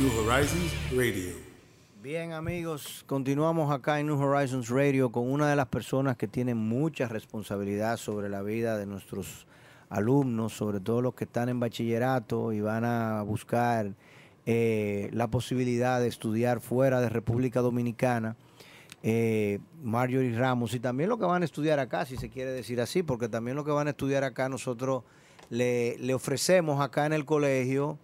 New Horizons Radio. Bien amigos, continuamos acá en New Horizons Radio con una de las personas que tiene mucha responsabilidad sobre la vida de nuestros alumnos, sobre todo los que están en bachillerato y van a buscar eh, la posibilidad de estudiar fuera de República Dominicana. Eh, Marjorie Ramos y también lo que van a estudiar acá, si se quiere decir así, porque también lo que van a estudiar acá nosotros le, ofrecemos acá en el colegio.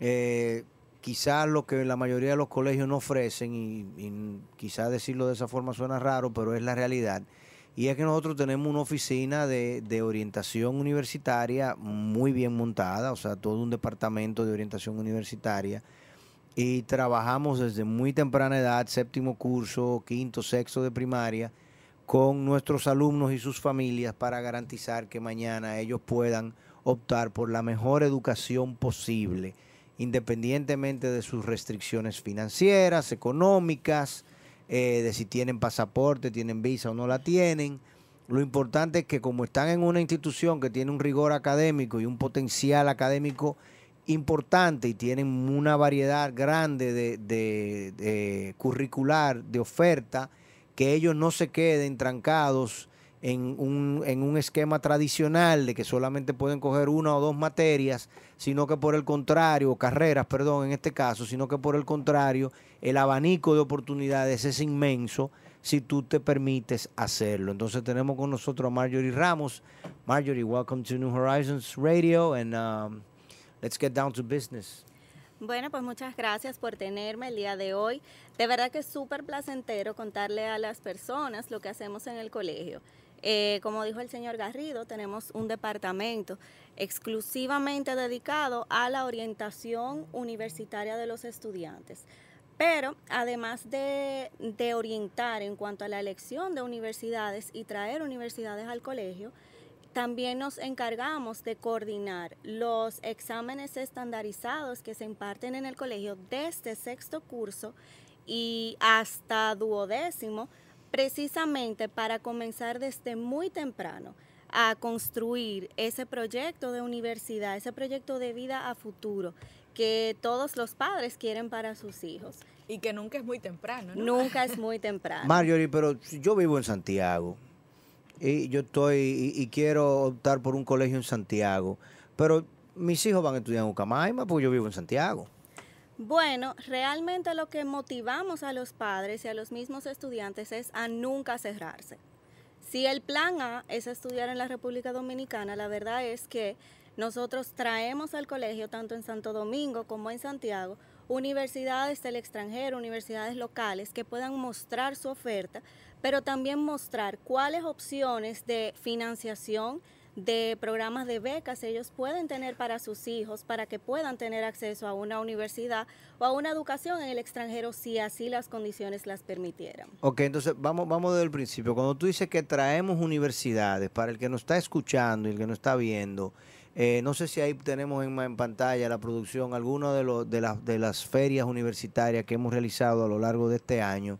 Eh, quizás lo que la mayoría de los colegios no ofrecen, y, quizás decirlo de esa forma suena raro, pero es la realidad, y es que nosotros tenemos una oficina de, de, orientación universitaria muy bien montada, o sea, todo un departamento de orientación universitaria, y trabajamos desde muy temprana edad, séptimo curso, quinto, sexto de primaria, con nuestros alumnos y sus familias para garantizar que mañana ellos puedan optar por la mejor educación posible independientemente de sus restricciones financieras, económicas, eh, de si tienen pasaporte, tienen visa o no la tienen. Lo importante es que como están en una institución que tiene un rigor académico y un potencial académico importante y tienen una variedad grande de, de curricular, de oferta, que ellos no se queden trancados en un, en un esquema tradicional de que solamente pueden coger una o dos materias, sino que por el contrario, carreras, perdón, en este caso, sino que por el contrario, el abanico de oportunidades es inmenso si tú te permites hacerlo. Entonces tenemos con nosotros a Marjorie Ramos. Marjorie, welcome to New Horizons Radio and um, let's get down to business. Bueno, pues muchas gracias por tenerme el día de hoy. De verdad que es súper placentero contarle a las personas lo que hacemos en el colegio. Eh, como dijo el señor Garrido, tenemos un departamento exclusivamente dedicado a la orientación universitaria de los estudiantes. Pero además de, de, orientar en cuanto a la elección de universidades y traer universidades al colegio, también nos encargamos de coordinar los exámenes estandarizados que se imparten en el colegio desde sexto curso y hasta duodécimo precisamente para comenzar desde muy temprano a construir ese proyecto de universidad, ese proyecto de vida a futuro que todos los padres quieren para sus hijos. Y que nunca es muy temprano. ¿no? Nunca es muy temprano. Marjorie, pero yo vivo en Santiago y yo estoy y, quiero optar por un colegio en Santiago, pero mis hijos van a estudiar en Ucamaima porque yo vivo en Santiago. Bueno, realmente lo que motivamos a los padres y a los mismos estudiantes es a nunca cerrarse. Si el plan A es estudiar en la República Dominicana, la verdad es que nosotros traemos al colegio, tanto en Santo Domingo como en Santiago, universidades del extranjero, universidades locales que puedan mostrar su oferta, pero también mostrar cuáles opciones de financiación de programas de becas ellos pueden tener para sus hijos, para que puedan tener acceso a una universidad o a una educación en el extranjero si así las condiciones las permitieran. Ok, entonces vamos, vamos desde el principio. Cuando tú dices que traemos universidades, para el que nos está escuchando y el que nos está viendo, eh, no sé si ahí tenemos en, pantalla la producción, alguna de, los, de, las, de las ferias universitarias que hemos realizado a lo largo de este año.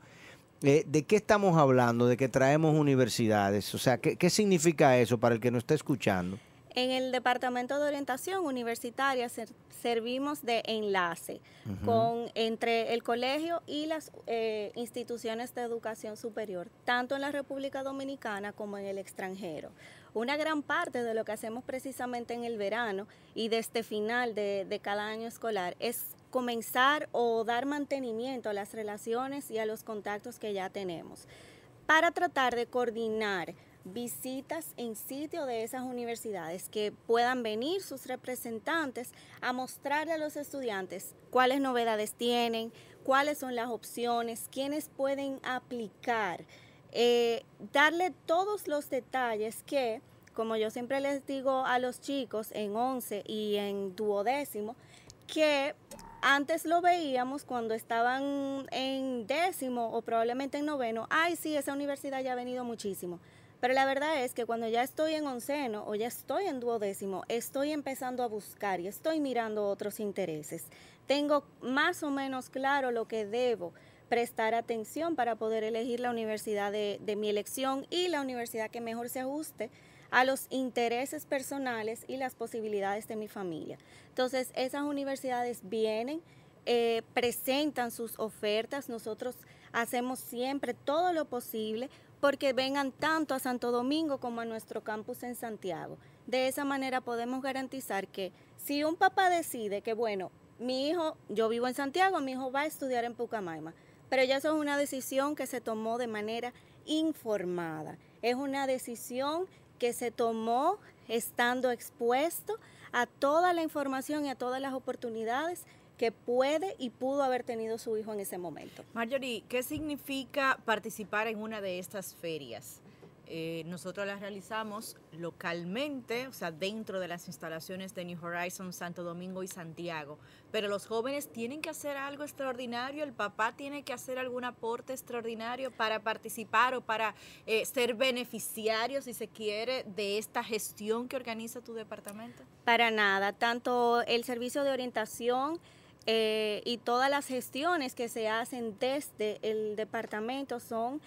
Eh, ¿De qué estamos hablando? ¿De que traemos universidades? O sea, ¿qué, ¿qué, significa eso para el que nos está escuchando? En el Departamento de Orientación Universitaria ser, servimos de enlace uh -huh. con, entre el colegio y las eh, instituciones de educación superior, tanto en la República Dominicana como en el extranjero. Una gran parte de lo que hacemos precisamente en el verano y desde este final de, de cada año escolar es comenzar o dar mantenimiento a las relaciones y a los contactos que ya tenemos. Para tratar de coordinar visitas en sitio de esas universidades que puedan venir sus representantes a mostrarle a los estudiantes cuáles novedades tienen, cuáles son las opciones, quiénes pueden aplicar, eh, darle todos los detalles que, como yo siempre les digo a los chicos en 11 y en duodécimo, que Antes lo veíamos cuando estaban en décimo o probablemente en noveno. Ay, sí, esa universidad ya ha venido muchísimo. Pero la verdad es que cuando ya estoy en onceno o ya estoy en duodécimo, estoy empezando a buscar y estoy mirando otros intereses. Tengo más o menos claro lo que debo prestar atención para poder elegir la universidad de, de mi elección y la universidad que mejor se ajuste a los intereses personales y las posibilidades de mi familia. Entonces, esas universidades vienen, eh, presentan sus ofertas, nosotros hacemos siempre todo lo posible porque vengan tanto a Santo Domingo como a nuestro campus en Santiago. De esa manera podemos garantizar que si un papá decide que, bueno, mi hijo, yo vivo en Santiago, mi hijo va a estudiar en Pucamaima, pero ya eso es una decisión que se tomó de manera informada. Es una decisión que se tomó estando expuesto a toda la información y a todas las oportunidades que puede y pudo haber tenido su hijo en ese momento. Marjorie, ¿qué significa participar en una de estas ferias? Eh, nosotros las realizamos localmente, o sea, dentro de las instalaciones de New Horizons, Santo Domingo y Santiago. Pero los jóvenes tienen que hacer algo extraordinario, el papá tiene que hacer algún aporte extraordinario para participar o para eh, ser beneficiario, si se quiere, de esta gestión que organiza tu departamento. Para nada, tanto el servicio de orientación, eh, y todas las gestiones que se hacen desde el departamento son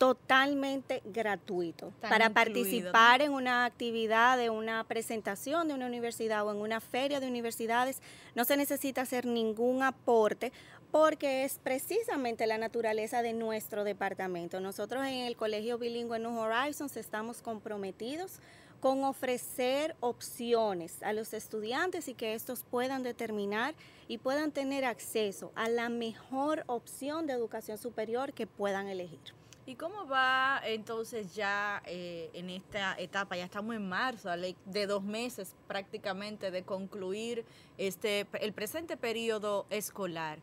totalmente gratuito. para participar en una actividad de una presentación de una universidad o en una feria de universidades, no se necesita hacer ningún aporte porque es precisamente la naturaleza de nuestro departamento. Nosotros en el Colegio Bilingüe New Horizons estamos comprometidos con ofrecer opciones a los estudiantes y que estos puedan determinar y puedan tener acceso a la mejor opción de educación superior que puedan elegir. ¿Y cómo va entonces ya eh, en esta etapa? Ya estamos en marzo, de dos meses prácticamente de concluir este el presente periodo escolar.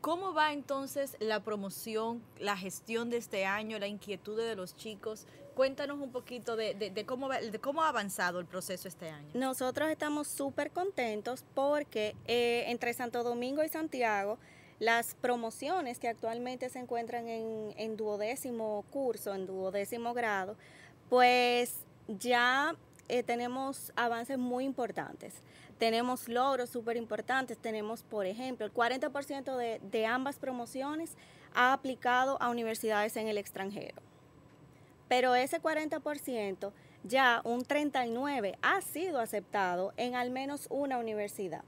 ¿Cómo va entonces la promoción, la gestión de este año, la inquietud de los chicos? Cuéntanos un poquito de, cómo, de cómo ha avanzado el proceso este año. Nosotros estamos súper contentos porque eh, entre Santo Domingo y Santiago, las promociones que actualmente se encuentran en, duodécimo curso, en duodécimo grado, pues ya eh, tenemos avances muy importantes. Tenemos logros súper importantes. Tenemos, por ejemplo, el 40% de, de ambas promociones ha aplicado a universidades en el extranjero. Pero ese 40%, ya un 39% ha sido aceptado en al menos una universidad.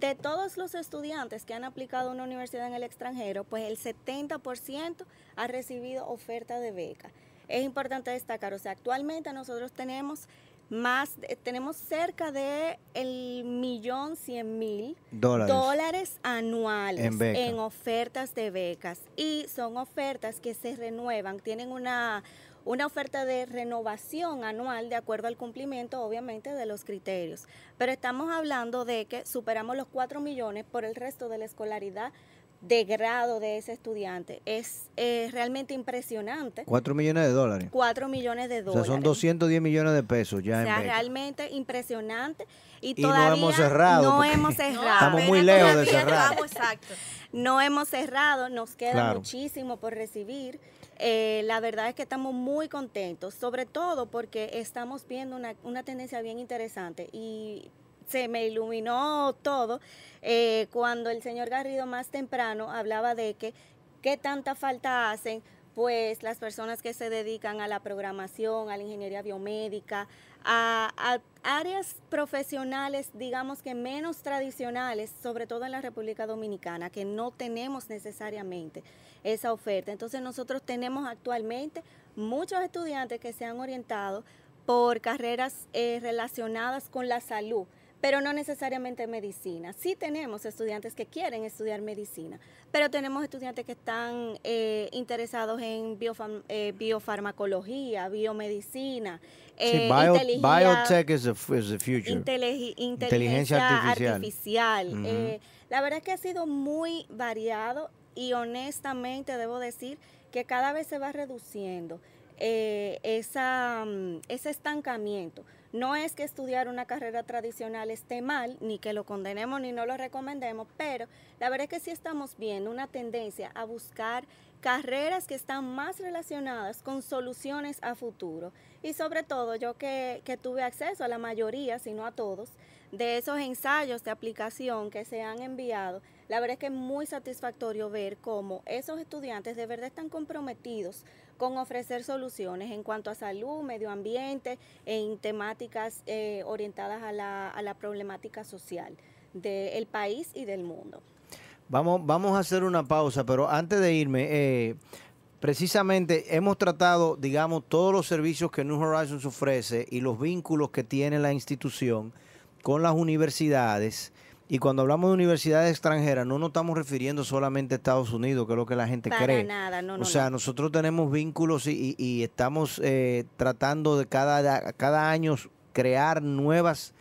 De todos los estudiantes que han aplicado a una universidad en el extranjero, pues el 70% ha recibido oferta de beca. Es importante destacar, o sea, actualmente nosotros tenemos más, tenemos cerca de el millón cien mil dólares, anuales en ofertas de becas. Y son ofertas que se renuevan, tienen una, una oferta de renovación anual de acuerdo al cumplimiento, obviamente, de los criterios. Pero estamos hablando de que superamos los 4 millones por el resto de la escolaridad de grado de ese estudiante. Es realmente impresionante. 4 millones de dólares. 4 millones de dólares. O sea, son 210 millones de pesos ya. O sea, realmente impresionante. Y, todavía no hemos cerrado. No hemos cerrado. Estamos muy lejos de cerrar. exacto. No hemos cerrado, nos queda muchísimo por recibir. Eh, la verdad es que estamos muy contentos, sobre todo porque estamos viendo una, tendencia bien interesante y se me iluminó todo eh, cuando el señor Garrido más temprano hablaba de que qué tanta falta hacen pues las personas que se dedican a la programación, a la ingeniería biomédica, a, áreas profesionales, digamos que menos tradicionales, sobre todo en la República Dominicana, que no tenemos necesariamente esa oferta. Entonces nosotros tenemos actualmente muchos estudiantes que se han orientado por carreras eh, relacionadas con la salud pero no necesariamente medicina. Sí tenemos estudiantes que quieren estudiar medicina, pero tenemos estudiantes que están eh, interesados en eh, biofarmacología, biomedicina. Eh, biotech is the, future. inteligencia, artificial. la verdad es que ha sido muy variado y honestamente debo decir que cada vez se va reduciendo esa, mm, ese estancamiento No es que estudiar una carrera tradicional esté mal, ni que lo condenemos ni no lo recomendemos, pero la verdad es que sí estamos viendo una tendencia a buscar carreras que están más relacionadas con soluciones a futuro. Y sobre todo yo que, que tuve acceso a la mayoría, si no a todos, de esos ensayos de aplicación que se han enviado, la verdad es que es muy satisfactorio ver cómo esos estudiantes de verdad están comprometidos con ofrecer soluciones en cuanto a salud, medio ambiente, en temáticas eh, orientadas a la, a la, problemática social del país y del mundo. Vamos, vamos a hacer una pausa, pero antes de irme, eh, precisamente hemos tratado, digamos, todos los servicios que New Horizons ofrece y los vínculos que tiene la institución con las universidades y cuando hablamos de universidades extranjeras, no nos estamos refiriendo solamente a Estados Unidos, que es lo que la gente Para cree. nada, no, no, o sea, no. nosotros tenemos vínculos y, y estamos eh, tratando de cada, cada año crear nuevas,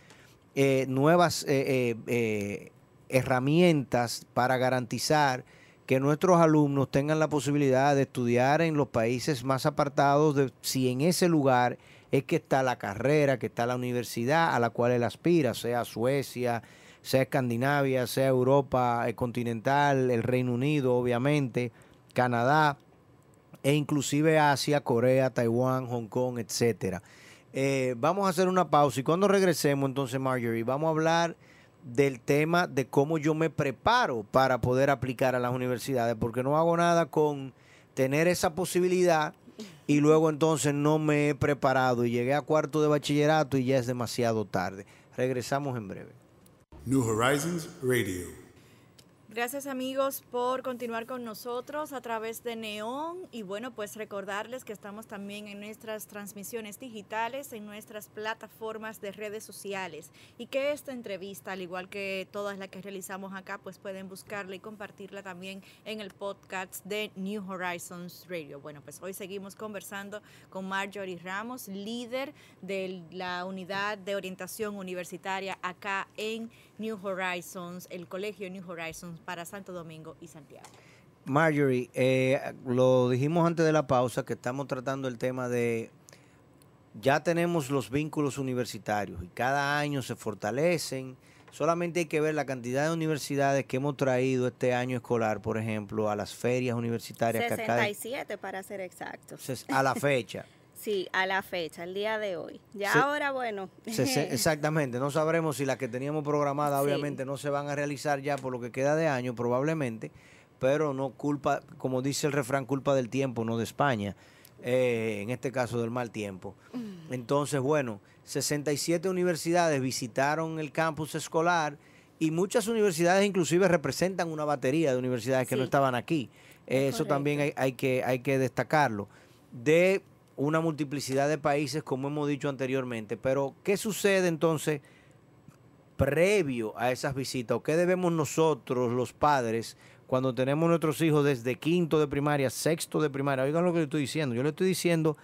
eh, nuevas eh, eh, herramientas para garantizar que nuestros alumnos tengan la posibilidad de estudiar en los países más apartados, de si en ese lugar es que está la carrera, que está la universidad a la cual él aspira, sea Suecia, sea Escandinavia, sea Europa eh, continental, el Reino Unido, obviamente, Canadá, e inclusive Asia, Corea, Taiwán, Hong Kong, etcétera. Eh, vamos a hacer una pausa y cuando regresemos entonces, Marjorie, vamos a hablar del tema de cómo yo me preparo para poder aplicar a las universidades, porque no hago nada con tener esa posibilidad y luego entonces no me he preparado y llegué a cuarto de bachillerato y ya es demasiado tarde. Regresamos en breve. New Horizons Radio. Gracias amigos por continuar con nosotros a través de Neón y bueno pues recordarles que estamos también en nuestras transmisiones digitales, en nuestras plataformas de redes sociales y que esta entrevista al igual que todas las que realizamos acá pues pueden buscarla y compartirla también en el podcast de New Horizons Radio. Bueno pues hoy seguimos conversando con Marjorie Ramos, líder de la unidad de orientación universitaria acá en New Horizons, el colegio New Horizons para Santo Domingo y Santiago. Marjorie, eh, lo dijimos antes de la pausa que estamos tratando el tema de ya tenemos los vínculos universitarios y cada año se fortalecen. Solamente hay que ver la cantidad de universidades que hemos traído este año escolar, por ejemplo, a las ferias universitarias. 67 que acá para ser exactos. A la fecha. Sí, a la fecha, el día de hoy. Ya Se, ahora, bueno. Se, exactamente, no sabremos si las que teníamos programadas Sí. obviamente no se van a realizar ya por lo que queda de año, probablemente, pero no culpa, como dice el refrán, culpa del tiempo, no de España, eh, en este caso del mal tiempo. Entonces, bueno, 67 universidades visitaron el campus escolar y muchas universidades inclusive representan una batería de universidades que no estaban aquí. Es Eso también hay, hay que, hay que destacarlo. De una multiplicidad de países, como hemos dicho anteriormente. Pero, ¿qué sucede entonces previo a esas visitas? ¿O qué debemos nosotros, los padres, cuando tenemos nuestros hijos desde quinto de primaria, sexto de primaria? Oigan lo que le estoy diciendo. Yo le estoy diciendo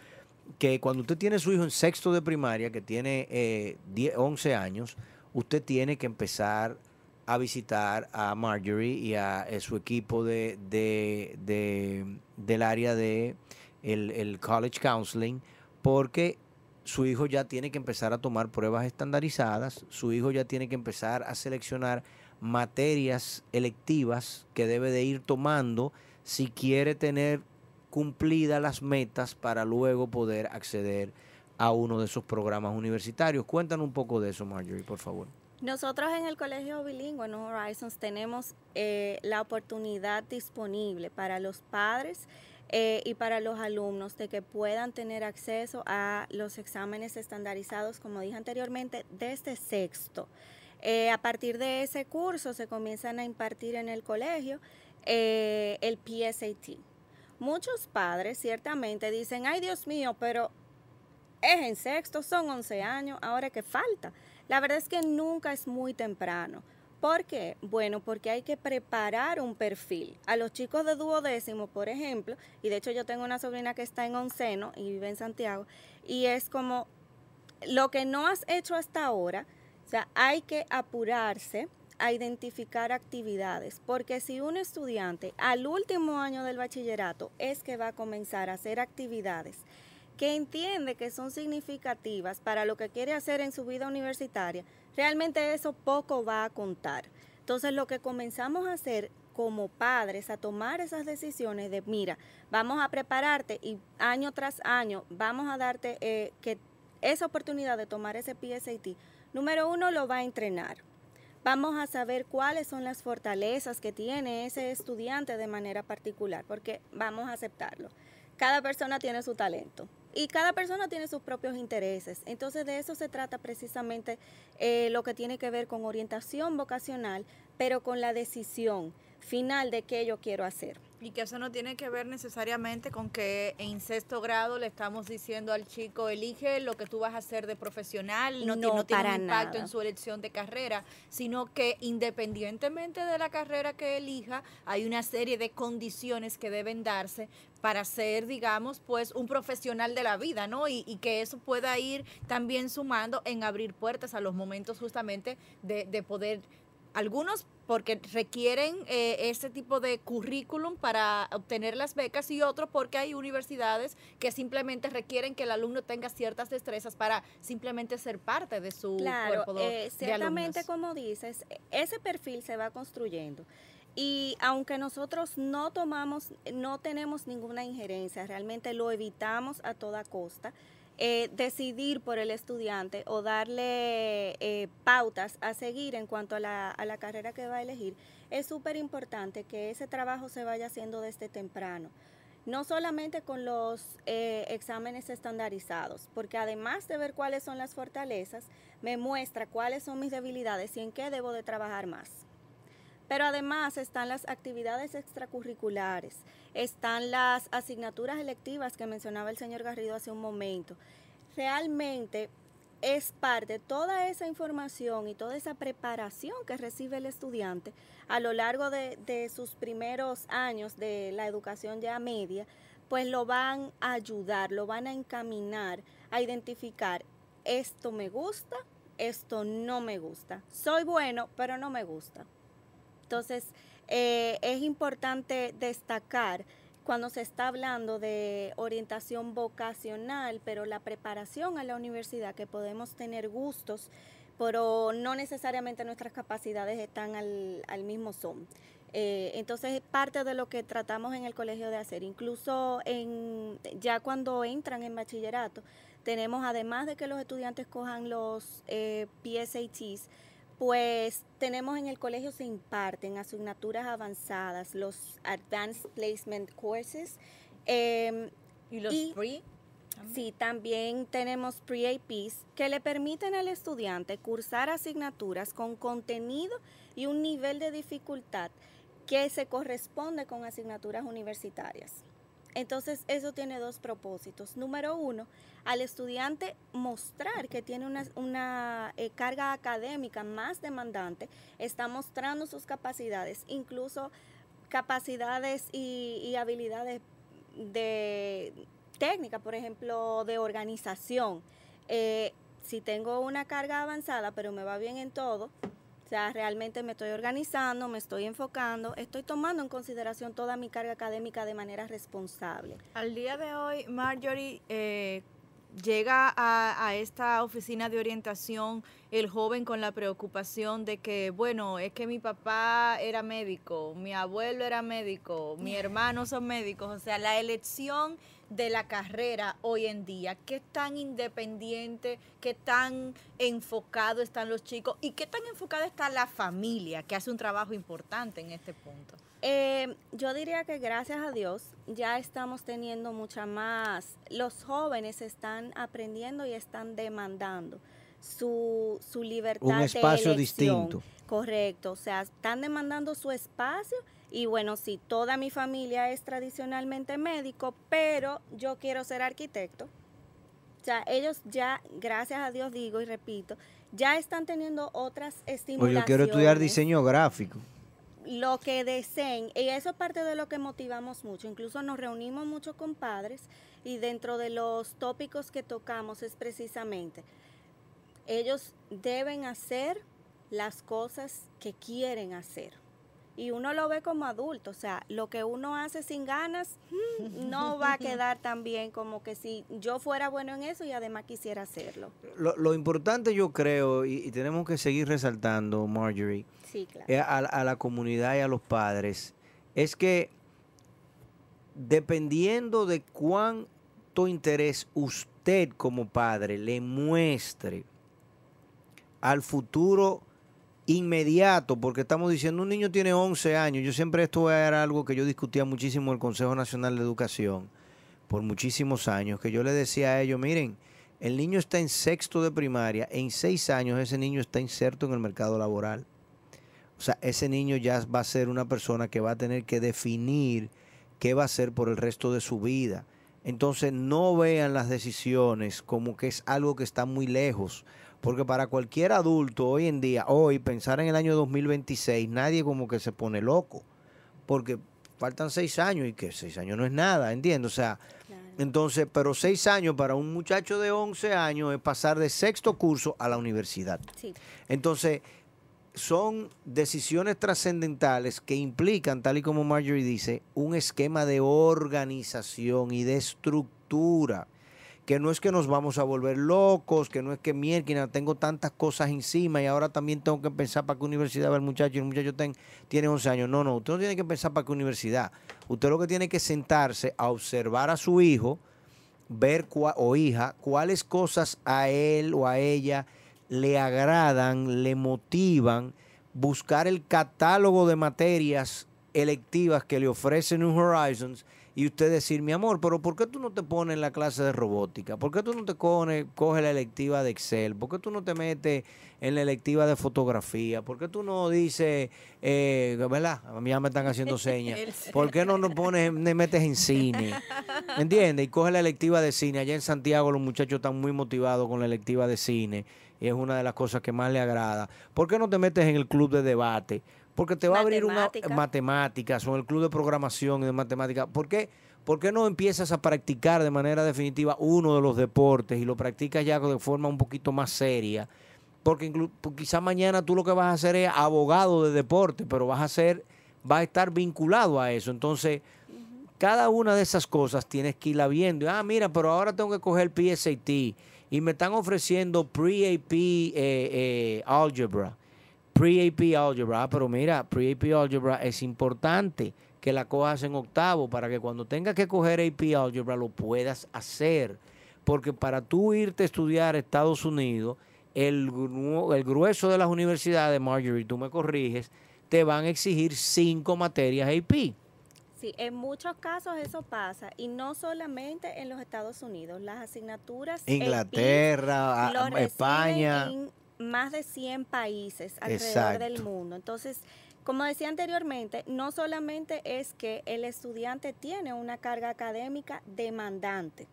que cuando usted tiene su hijo en sexto de primaria, que tiene eh, 10, 11 años, usted tiene que empezar a visitar a Marjorie y a, eh, su equipo de- de- del área de el, el college counseling, porque su hijo ya tiene que empezar a tomar pruebas estandarizadas, su hijo ya tiene que empezar a seleccionar materias electivas que debe de ir tomando si quiere tener cumplidas las metas para luego poder acceder a uno de esos programas universitarios. Cuéntanos un poco de eso, Marjorie, por favor. Nosotros en el Colegio Bilingüe New Horizons tenemos eh, la oportunidad disponible para los padres eh, y para los alumnos de que puedan tener acceso a los exámenes estandarizados, como dije anteriormente, desde sexto. Eh, a partir de ese curso se comienzan a impartir en el colegio eh, el PSAT. Muchos padres ciertamente dicen, ay Dios mío, pero es en sexto, son 11 años, ahora que falta. La verdad es que nunca es muy temprano. ¿Por qué? Bueno, porque hay que preparar un perfil. A los chicos de duodécimo, por ejemplo, y de hecho yo tengo una sobrina que está en onceno y vive en Santiago, y es como lo que no has hecho hasta ahora, o sea, hay que apurarse a identificar actividades, porque si un estudiante al último año del bachillerato es que va a comenzar a hacer actividades que entiende que son significativas para lo que quiere hacer en su vida universitaria, realmente eso poco va a contar. Entonces lo que comenzamos a hacer como padres a tomar esas decisiones de, mira, vamos a prepararte y año tras año vamos a darte eh, que esa oportunidad de tomar ese PSAT, número uno lo va a entrenar. Vamos a saber cuáles son las fortalezas que tiene ese estudiante de manera particular, porque vamos a aceptarlo. Cada persona tiene su talento y cada persona tiene sus propios intereses. Entonces de eso se trata precisamente eh, lo que tiene que ver con orientación vocacional, pero con la decisión final de qué yo quiero hacer. Y que eso no tiene que ver necesariamente con que en sexto grado le estamos diciendo al chico, elige lo que tú vas a hacer de profesional, no, No, tiene un impacto nada. en su elección de carrera, sino que independientemente de la carrera que elija, hay una serie de condiciones que deben darse para ser, digamos, pues un profesional de la vida, ¿no? Y, y que eso pueda ir también sumando en abrir puertas a los momentos justamente de, de poder algunos porque requieren eh, este tipo de currículum para obtener las becas y otros porque hay universidades que simplemente requieren que el alumno tenga ciertas destrezas para simplemente ser parte de su Claro, cuerpo de, eh, ciertamente como dices, ese perfil se va construyendo. Y aunque nosotros no tomamos, no tenemos ninguna injerencia, realmente lo evitamos a toda costa, eh, decidir por el estudiante o darle eh, pautas a seguir en cuanto a la, a la carrera que va a elegir, es súper importante que ese trabajo se vaya haciendo desde temprano no solamente con los eh, exámenes estandarizados, porque además de ver cuáles son las fortalezas, me muestra cuáles son mis debilidades y en qué debo de trabajar más. Pero además están las actividades extracurriculares, están las asignaturas electivas que mencionaba el señor Garrido hace un momento. Realmente es parte toda esa información y toda esa preparación que recibe el estudiante a lo largo de, de sus primeros años de la educación ya media, pues lo van a ayudar, lo van a encaminar a identificar esto me gusta, esto no me gusta. Soy bueno, pero no me gusta. Entonces, eh, es importante destacar cuando se está hablando de orientación vocacional, pero la preparación a la universidad, que podemos tener gustos, pero no necesariamente nuestras capacidades están al, al mismo son. Eh, entonces es parte de lo que tratamos en el colegio de hacer. Incluso en, ya cuando entran en bachillerato, tenemos además de que los estudiantes cojan los eh, PSATs, pues tenemos en el colegio se imparten asignaturas avanzadas, los Advanced Placement Courses. eh, y los y- free Sí, también tenemos pre-APs que le permiten al estudiante cursar asignaturas con contenido y un nivel de dificultad que se corresponde con asignaturas universitarias. Entonces, eso tiene dos propósitos. Número uno, al estudiante mostrar que tiene una, eh, carga académica más demandante, está mostrando sus capacidades, incluso capacidades y, y habilidades de técnica, por ejemplo, de organización. Eh, si tengo una carga avanzada, pero me va bien en todo, o sea, realmente me estoy organizando, me estoy enfocando, estoy tomando en consideración toda mi carga académica de manera responsable. Al día de hoy, Marjorie, eh, llega a, a esta oficina de orientación el joven con la preocupación de que, bueno, es que mi papá era médico, mi abuelo era médico, mi hermano son médicos, o sea, la elección de la carrera hoy en día, qué tan independiente, qué tan enfocado están los chicos y qué tan enfocada está la familia, que hace un trabajo importante en este punto. Eh, yo diría que gracias a Dios ya estamos teniendo mucha más, los jóvenes están aprendiendo y están demandando su, su libertad Un espacio de elección. distinto. Correcto, o sea, están demandando su espacio y bueno, sí, toda mi familia es tradicionalmente médico, pero yo quiero ser arquitecto. O sea, ellos ya, gracias a Dios digo y repito, ya están teniendo otras O estimulaciones yo quiero estudiar diseño gráfico. lo que deseen, y eso es parte de lo que motivamos mucho, incluso nos reunimos mucho con padres y dentro de los tópicos que tocamos es precisamente, ellos deben hacer las cosas que quieren hacer y uno lo ve como adulto, o sea, lo que uno hace sin ganas mm, no va a quedar tan bien como que si yo fuera bueno en eso y además quisiera hacerlo. Lo, importante yo creo, y, tenemos que seguir resaltando, Marjorie, eh, a la comunidad y a los padres, es que dependiendo de cuánto interés usted como padre le muestre al futuro inmediato, porque estamos diciendo un niño tiene 11 años, yo siempre esto era algo que yo discutía muchísimo en el Consejo Nacional de Educación por muchísimos años, que yo le decía a ellos, miren, el niño está en sexto de primaria, en seis años ese niño está inserto en el mercado laboral. O sea, ese niño ya va a ser una persona que va a tener que definir qué va a hacer por el resto de su vida. Entonces no vean las decisiones como que es algo que está muy lejos, porque para cualquier adulto hoy en día, hoy pensar en el año 2026, nadie como que se pone loco, porque faltan seis años y que seis años no es nada, ¿entiendes? O sea, entonces, pero seis años para un muchacho de 11 años es pasar de sexto curso a la universidad. Sí. Entonces, son decisiones trascendentales que implican, tal y como Marjorie dice, un esquema de organización y de estructura. Que no es que nos vamos a volver locos, que no es que mierda, tengo tantas cosas encima y ahora también tengo que pensar para qué universidad va el muchacho y el muchacho tiene 11 años. No, no, usted no tiene que pensar para qué universidad. Usted lo que tiene que sentarse a observar a su hijo, ver o hija cuáles cosas a él o a ella le agradan, le motivan, buscar el catálogo de materias electivas que le ofrece New Horizons y usted decir, mi amor, pero ¿por qué tú no te pones en la clase de robótica? ¿Por qué tú no te coges, coge la electiva de Excel? ¿Por qué tú no te metes en la electiva de fotografía? ¿Por qué tú no dices, eh, ¿verdad? A mí ya me están haciendo señas. ¿Por qué no nos pones, me metes en cine? ¿Me entiendes? Y coge la electiva de cine. Allá en Santiago los muchachos están muy motivados con la electiva de cine y es una de las cosas que más le agrada. ¿Por qué no te metes en el club de debate? Porque te va a abrir una matemáticas o el club de programación y de matemáticas. ¿Por qué? ¿Por qué no empiezas a practicar de manera definitiva uno de los deportes y lo practicas ya de forma un poquito más seria? Porque pues, quizás mañana tú lo que vas a hacer es abogado de deporte, pero vas a ser, vas a estar vinculado a eso. Entonces, cada una de esas cosas tienes que irla viendo. Ah, mira, pero ahora tengo que coger el PSAT y me están ofreciendo pre-AP eh, eh, Algebra. Pre-AP Algebra. Ah, pero mira, pre-AP Algebra es importante que la cojas en octavo para que cuando tengas que coger AP Algebra lo puedas hacer. Porque para tú irte a estudiar a Estados Unidos, el, el grueso de las universidades, Marjorie, tú me corriges, te van a exigir cinco materias AP. Sí, en muchos casos eso pasa y no solamente en los Estados Unidos, las asignaturas Inglaterra, España, en más de 100 países alrededor del mundo. Entonces, como decía anteriormente, no solamente es que el estudiante tiene una carga académica demandante,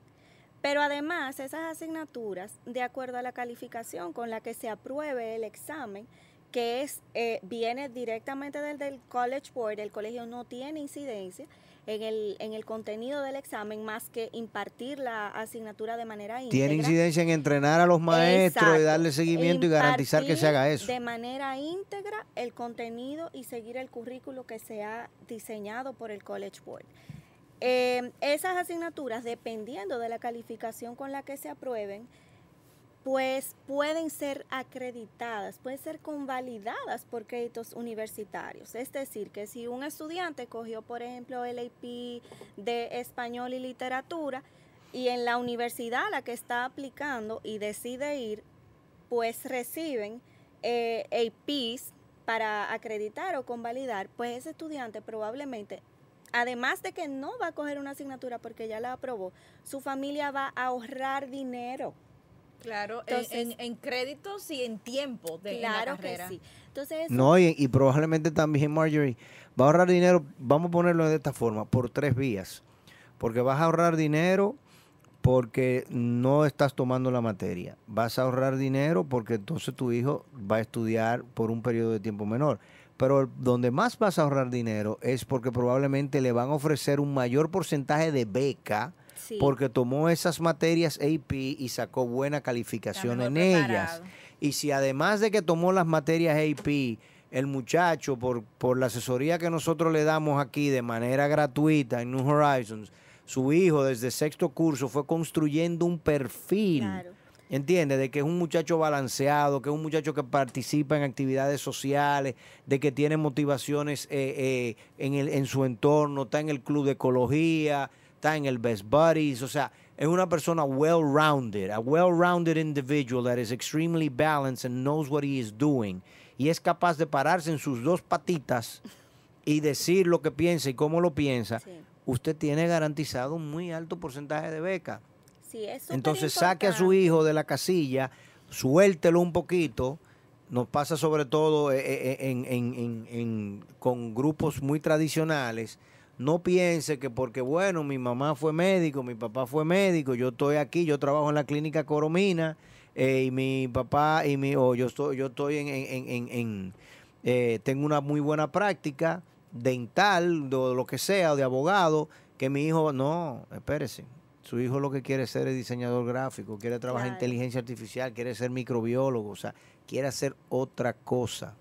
pero además esas asignaturas, de acuerdo a la calificación con la que se apruebe el examen, que es, eh, viene directamente del, del College Board, el colegio no tiene incidencia en el, en el contenido del examen más que impartir la asignatura de manera íntegra. Tiene incidencia en entrenar a los maestros y darle seguimiento y garantizar que se haga eso. De manera íntegra el contenido y seguir el currículo que se ha diseñado por el College Board. Eh, esas asignaturas, dependiendo de la calificación con la que se aprueben, pues pueden ser acreditadas, pueden ser convalidadas por créditos universitarios. Es decir, que si un estudiante cogió, por ejemplo, el AP de español y literatura y en la universidad a la que está aplicando y decide ir, pues reciben eh, APs para acreditar o convalidar, pues ese estudiante probablemente además de que no va a coger una asignatura porque ya la aprobó, su familia va a ahorrar dinero Claro, en, créditos y en tiempo de claro la carrera. Que sí. Entonces, no, y, probablemente también Marjorie va a ahorrar dinero, vamos a ponerlo de esta forma, por tres vías. Porque vas a ahorrar dinero porque no estás tomando la materia. Vas a ahorrar dinero porque entonces tu hijo va a estudiar por un periodo de tiempo menor. Pero donde más vas a ahorrar dinero es porque probablemente le van a ofrecer un mayor porcentaje de beca porque tomó esas materias AP y sacó buena calificación en ellas. Y si además de que tomó las materias AP, el muchacho, por, por la asesoría que nosotros le damos aquí de manera gratuita en New Horizons, su hijo desde sexto curso fue construyendo un perfil. Claro. ¿Entiendes? De que es un muchacho balanceado, que es un muchacho que participa en actividades sociales, de que tiene motivaciones eh, eh, en, el, en su entorno, está en el club de ecología, está en el Best Buddies, o sea, es una persona well-rounded, a well-rounded individual that is extremely balanced and knows what he is doing. Y es capaz de pararse en sus dos patitas y decir lo que piensa y cómo lo piensa. Sí. Usted tiene garantizado un muy alto porcentaje de beca. Sí, es Entonces saque a su hijo de la casilla, suéltelo un poquito. Nos pasa sobre todo eh, eh, en- en- en- con grupos muy tradicionales. No piense que porque, bueno, mi mamá fue médico, mi papá fue médico, yo estoy aquí, yo trabajo en la clínica Coromina, eh, y mi papá, y mi, o yo estoy, yo estoy en, en- en- en- eh, tengo una muy buena práctica dental, o lo que sea, de abogado, que mi hijo, no, espérese. Su hijo lo que quiere ser es diseñador gráfico, quiere trabajar en inteligencia artificial, quiere ser microbiólogo, o sea, quiere hacer otra cosa.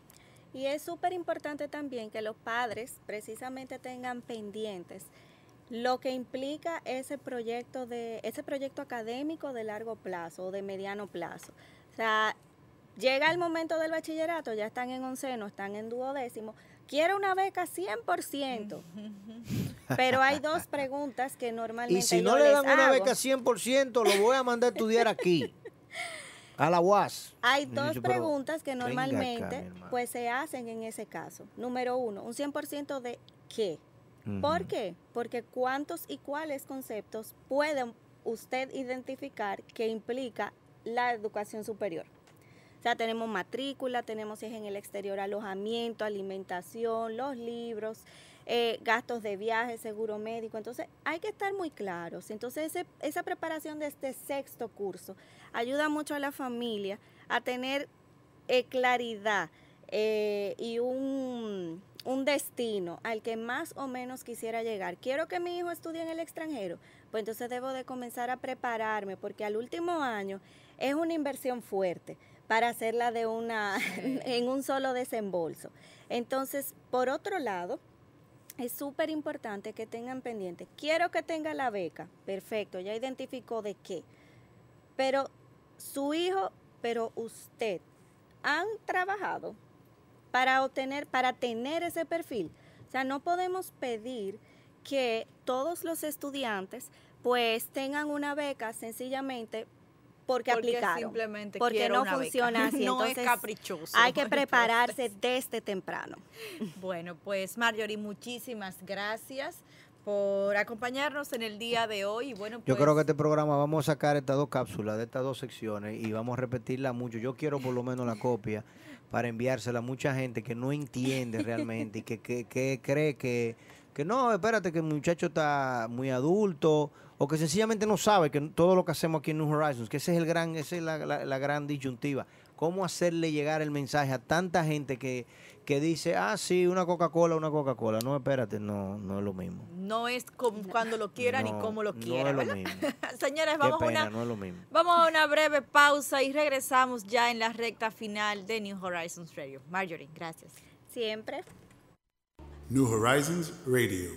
Y es súper importante también que los padres precisamente tengan pendientes lo que implica ese proyecto de ese proyecto académico de largo plazo o de mediano plazo. O sea, llega el momento del bachillerato, ya están en onceno, están en duodécimo, quiero una beca 100%. Pero hay dos preguntas que normalmente Y si yo no le les dan una hago. beca 100%, lo voy a mandar a estudiar aquí, a la UAS. Hay Y dos preguntas que acá, normalmente pues se hacen en ese caso. Número uno, un 100% de qué. ¿Por qué? Porque cuántos y cuáles conceptos puede usted identificar que implica la educación superior. O sea, tenemos matrícula, tenemos si es en el exterior alojamiento, alimentación, los libros, eh, gastos de viaje, seguro médico. Entonces, hay que estar muy claros. Entonces, ese- esa preparación de este sexto curso ayuda mucho a la familia a tener eh, claridad eh, y un, un destino al que más o menos quisiera llegar. Quiero que mi hijo estudie en el extranjero, pues entonces debo de comenzar a prepararme porque al último año es una inversión fuerte para hacerla de una en un solo desembolso. Entonces, por otro lado, es súper importante que tengan pendiente. Quiero que tenga la beca. Perfecto, ya identificó de qué. Pero su hijo, pero usted, han trabajado para obtener, para tener ese perfil. O sea, no podemos pedir que todos los estudiantes pues tengan una beca sencillamente porque, Porque aplicaron. simplemente porque quiero no una beca. funciona así. No es caprichoso Hay que prepararse desde temprano. Bueno, pues Marjorie, muchísimas gracias por acompañarnos en el día de hoy. Bueno, Yo pues, creo que este programa vamos a sacar estas dos cápsulas de estas dos secciones y vamos a repetirla mucho. Yo quiero por lo menos la copia para enviársela a mucha gente que no entiende realmente y que, que- que cree que, que no, espérate, que el muchacho está muy adulto o que sencillamente no sabe que todo lo que hacemos aquí en New Horizons, que ese es el gran, esa es la, la- la gran disyuntiva. Cómo hacerle llegar el mensaje a tanta gente que, que dice, ah, sí, una Coca-Cola, una Coca-Cola. No, espérate, no, no es lo mismo. no es como cuando lo quieran No, y como lo no quieran. es lo ¿verdad? mismo. Señores, vamos a pena, una no es lo mismo. Vamos a una breve pausa y regresamos ya en la recta final de New Horizons Radio. Marjorie, gracias. Siempre. New Horizons Radio.